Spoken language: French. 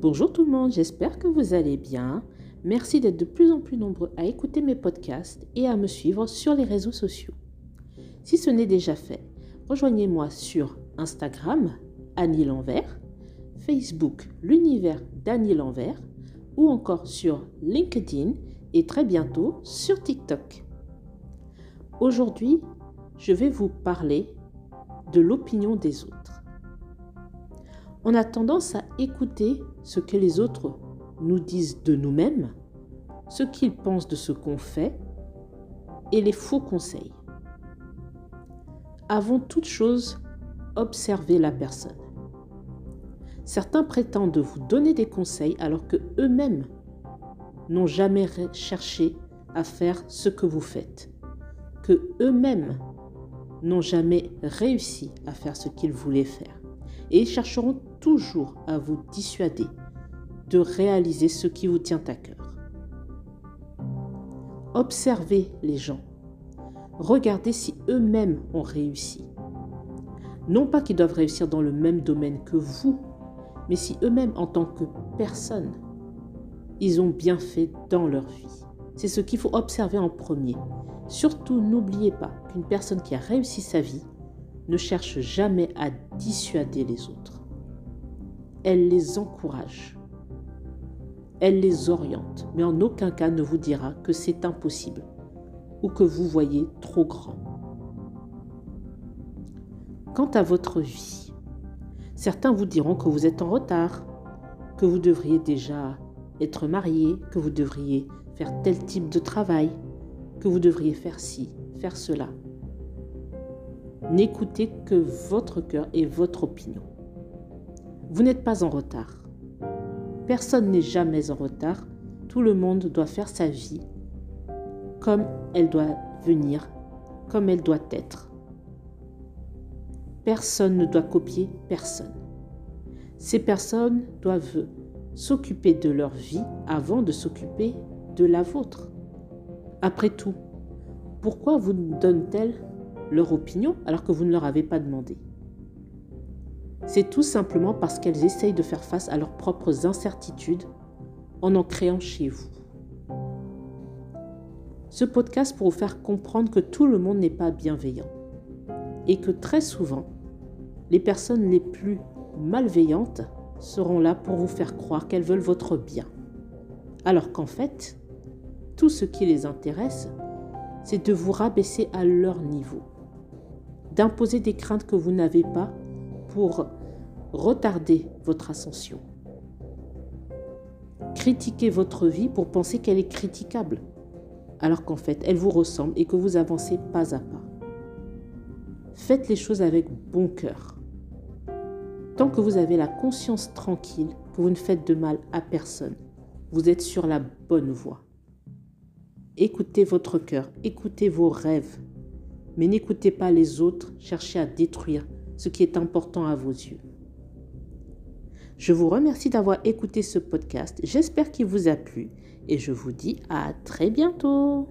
Bonjour tout le monde, j'espère que vous allez bien. Merci d'être de plus en plus nombreux à écouter mes podcasts et à me suivre sur les réseaux sociaux. Si ce n'est déjà fait, rejoignez-moi sur Instagram, Annie L'Envers, Facebook, l'univers d'Annie L'Envers, ou encore sur LinkedIn et très bientôt sur TikTok. Aujourd'hui, je vais vous parler de l'opinion des autres. On a tendance à écouter ce que les autres nous disent de nous-mêmes, ce qu'ils pensent de ce qu'on fait et les faux conseils. Avant toute chose, observez la personne. Certains prétendent vous donner des conseils alors que eux-mêmes n'ont jamais cherché à faire ce que vous faites, que eux-mêmes n'ont jamais réussi à faire ce qu'ils voulaient faire. Et ils chercheront toujours à vous dissuader de réaliser ce qui vous tient à cœur. Observez les gens. Regardez si eux-mêmes ont réussi. Non pas qu'ils doivent réussir dans le même domaine que vous, mais si eux-mêmes, en tant que personne, ils ont bien fait dans leur vie. C'est ce qu'il faut observer en premier. Surtout, n'oubliez pas qu'une personne qui a réussi sa vie ne cherche jamais à dissuader les autres. Elle les encourage. Elle les oriente, mais en aucun cas ne vous dira que c'est impossible ou que vous voyez trop grand. Quant à votre vie, certains vous diront que vous êtes en retard, que vous devriez déjà être marié, que vous devriez faire tel type de travail, que vous devriez faire ci, faire cela. N'écoutez que votre cœur et votre opinion. Vous n'êtes pas en retard. Personne n'est jamais en retard. Tout le monde doit faire sa vie comme elle doit venir, comme elle doit être. Personne ne doit copier personne. Ces personnes doivent s'occuper de leur vie avant de s'occuper de la vôtre. Après tout, pourquoi vous donnent-elles leur opinion alors que vous ne leur avez pas demandé? C'est tout simplement parce qu'elles essayent de faire face à leurs propres incertitudes en en créant chez vous. Ce podcast pour vous faire comprendre que tout le monde n'est pas bienveillant et que très souvent, les personnes les plus malveillantes seront là pour vous faire croire qu'elles veulent votre bien. Alors qu'en fait, tout ce qui les intéresse, c'est de vous rabaisser à leur niveau, d'imposer des craintes que vous n'avez pas pour retarder votre ascension. Critiquer votre vie pour penser qu'elle est critiquable, alors qu'en fait elle vous ressemble et que vous avancez pas à pas. Faites les choses avec bon cœur. Tant que vous avez la conscience tranquille que vous ne faites de mal à personne, vous êtes sur la bonne voie. Écoutez votre cœur, écoutez vos rêves, mais n'écoutez pas les autres chercher à détruire ce qui est important à vos yeux. Je vous remercie d'avoir écouté ce podcast, j'espère qu'il vous a plu et je vous dis à très bientôt.